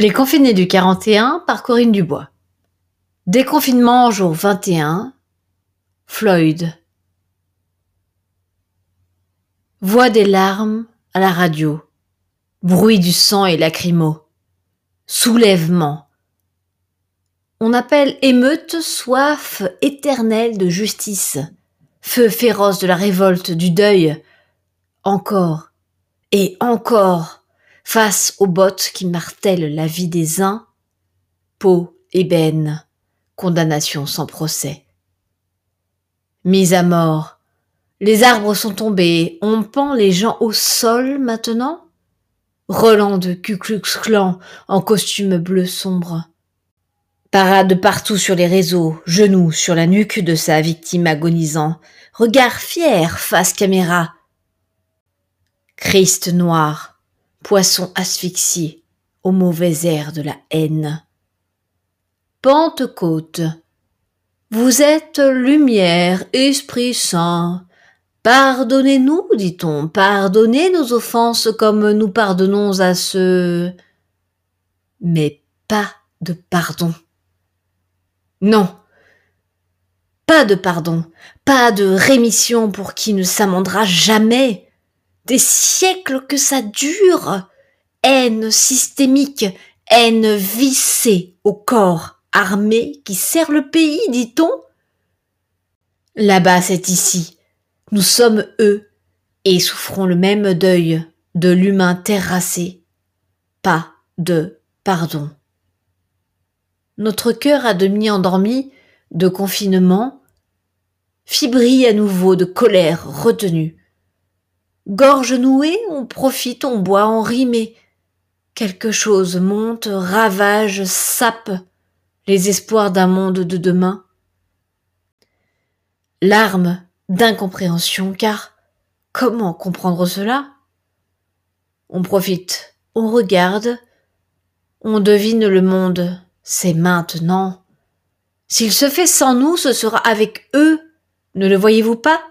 Les confinés du 41 par Corinne Dubois. Déconfinement jour 21. Floyd. Voix des larmes à la radio. Bruit du sang et lacrymo. Soulèvement. On appelle émeute soif éternelle de justice. Feu féroce de la révolte, du deuil. Encore. Et encore face aux bottes qui martèlent la vie des uns, peau, ébène, condamnation sans procès. Mise à mort, les arbres sont tombés, on pend les gens au sol maintenant? Roland de Ku Klux Klan en costume bleu sombre. Parade partout sur les réseaux, genoux sur la nuque de sa victime agonisant, regard fier face caméra. Christ noir, poisson asphyxié au mauvais air de la haine. Pentecôte. Vous êtes lumière, Esprit Saint. Pardonnez-nous, dit-on, pardonnez nos offenses comme nous pardonnons à ceux. Mais pas de pardon. Non. Pas de pardon, pas de rémission pour qui ne s'amendera jamais des siècles que ça dure. Haine systémique, haine vissée au corps armé qui sert le pays, dit-on. Là-bas, c'est ici. Nous sommes eux et souffrons le même deuil de l'humain terrassé. Pas de pardon. Notre cœur à demi endormi de confinement fibrille à nouveau de colère retenue Gorge nouée, on profite, on boit, on rit, quelque chose monte, ravage, sape les espoirs d'un monde de demain. Larmes d'incompréhension, car comment comprendre cela? On profite, on regarde, on devine le monde, c'est maintenant. S'il se fait sans nous, ce sera avec eux, ne le voyez-vous pas?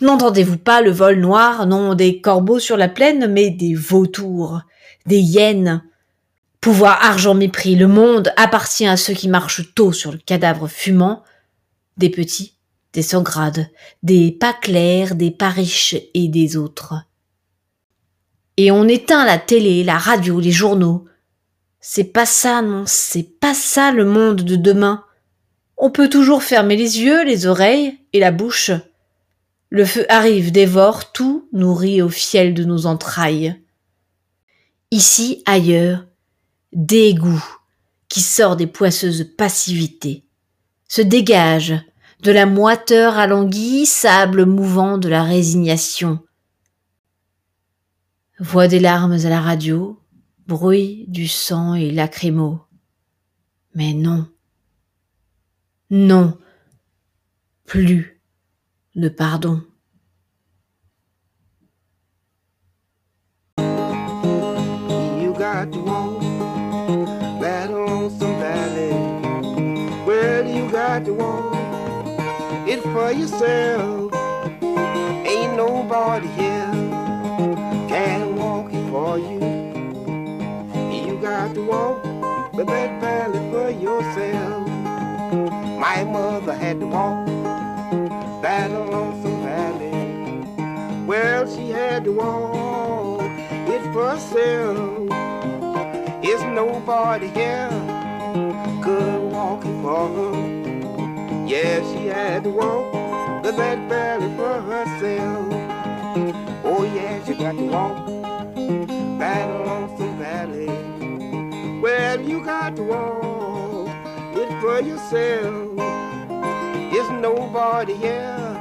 N'entendez-vous pas le vol noir, non des corbeaux sur la plaine, mais des vautours, des hyènes? Pouvoir, argent, mépris, le monde appartient à ceux qui marchent tôt sur le cadavre fumant, des petits, des sans grades, des pas clairs, des pas riches et des autres. Et on éteint la télé, la radio, les journaux. C'est pas ça, non, c'est pas ça le monde de demain. On peut toujours fermer les yeux, les oreilles et la bouche. Le feu arrive, dévore tout, nourrit au fiel de nos entrailles. Ici, ailleurs, dégoût qui sort des poisseuses passivités, se dégage de la moiteur alanguie, sable mouvant de la résignation. Voix des larmes à la radio, bruit du sang et lacrymo. Mais non. Non. Plus le pardon. You got to walk that lonesome valley. Well, you got to walk it for yourself. Ain't nobody here can walk it for you. You got to walk that valley for yourself. My mother had to walk that lonesome valley. Well, she had to walk it for herself. It's nobody here could walk it for her. Yeah, she had to walk the that valley for herself. Oh yeah, she got to walk that lonesome valley. Well, you got to walk it for yourself nobody else.